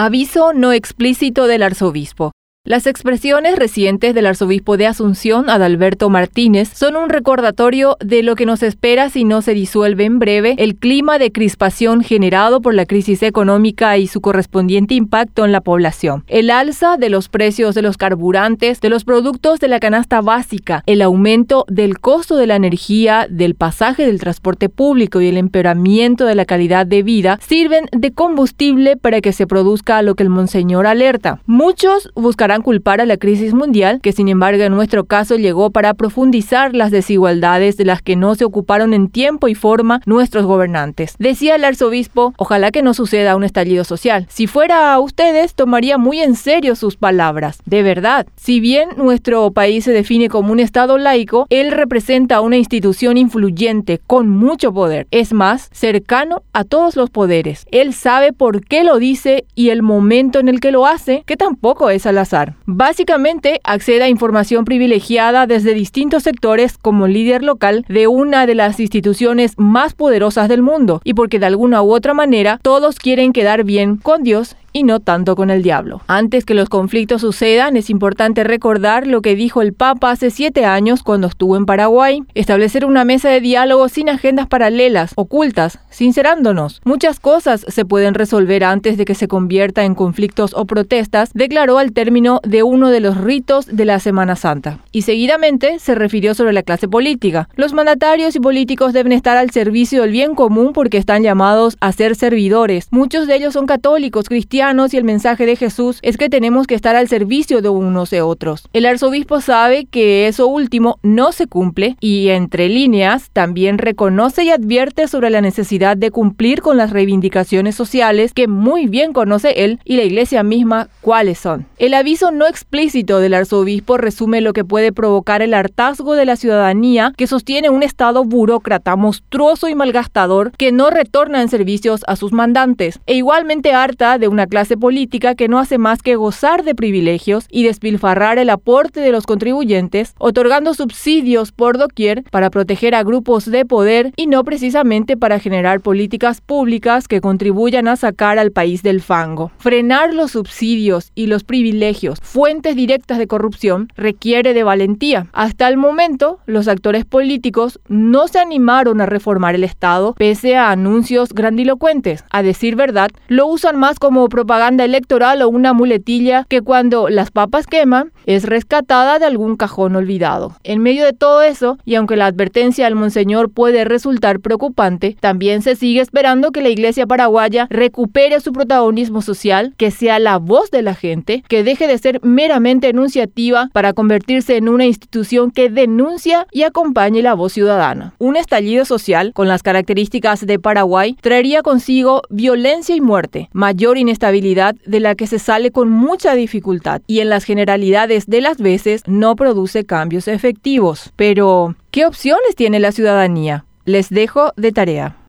Aviso no explícito del arzobispo. Las expresiones recientes del arzobispo de Asunción, Adalberto Martínez, son un recordatorio de lo que nos espera si no se disuelve en breve el clima de crispación generado por la crisis económica y su correspondiente impacto en la población. El alza de los precios de los carburantes, de los productos de la canasta básica, el aumento del costo de la energía, del pasaje del transporte público y el empeoramiento de la calidad de vida sirven de combustible para que se produzca lo que el monseñor alerta. Muchos buscarán culpar a la crisis mundial, que sin embargo en nuestro caso llegó para profundizar las desigualdades de las que no se ocuparon en tiempo y forma nuestros gobernantes. Decía el arzobispo, ojalá que no suceda un estallido social. Si fuera a ustedes, tomaría muy en serio sus palabras. De verdad, si bien nuestro país se define como un Estado laico, él representa una institución influyente con mucho poder. Es más, cercano a todos los poderes. Él sabe por qué lo dice y el momento en el que lo hace, que tampoco es al azar. Básicamente, accede a información privilegiada desde distintos sectores como líder local de una de las instituciones más poderosas del mundo y porque de alguna u otra manera todos quieren quedar bien con Dios y no tanto con el diablo. Antes que los conflictos sucedan, es importante recordar lo que dijo el Papa hace siete años cuando estuvo en Paraguay, establecer una mesa de diálogo sin agendas paralelas, ocultas, sincerándonos. Muchas cosas se pueden resolver antes de que se convierta en conflictos o protestas, declaró al término de uno de los ritos de la Semana Santa. Y seguidamente se refirió sobre la clase política. Los mandatarios y políticos deben estar al servicio del bien común porque están llamados a ser servidores. Muchos de ellos son católicos, cristianos, y el mensaje de Jesús es que tenemos que estar al servicio de unos de otros. El arzobispo sabe que eso último no se cumple y entre líneas también reconoce y advierte sobre la necesidad de cumplir con las reivindicaciones sociales que muy bien conoce él y la iglesia misma cuáles son. El aviso no explícito del arzobispo resume lo que puede provocar el hartazgo de la ciudadanía que sostiene un estado burócrata monstruoso y malgastador que no retorna en servicios a sus mandantes e igualmente harta de una clase política que no hace más que gozar de privilegios y despilfarrar el aporte de los contribuyentes, otorgando subsidios por doquier para proteger a grupos de poder y no precisamente para generar políticas públicas que contribuyan a sacar al país del fango. Frenar los subsidios y los privilegios, fuentes directas de corrupción, requiere de valentía. Hasta el momento, los actores políticos no se animaron a reformar el Estado pese a anuncios grandilocuentes. A decir verdad, lo usan más como propaganda electoral o una muletilla que cuando las papas queman es rescatada de algún cajón olvidado. En medio de todo eso, y aunque la advertencia del monseñor puede resultar preocupante, también se sigue esperando que la iglesia paraguaya recupere su protagonismo social, que sea la voz de la gente, que deje de ser meramente enunciativa para convertirse en una institución que denuncia y acompañe la voz ciudadana. Un estallido social con las características de Paraguay traería consigo violencia y muerte, mayor inestabilidad de la que se sale con mucha dificultad y en las generalidades de las veces no produce cambios efectivos. Pero, ¿qué opciones tiene la ciudadanía? Les dejo de tarea.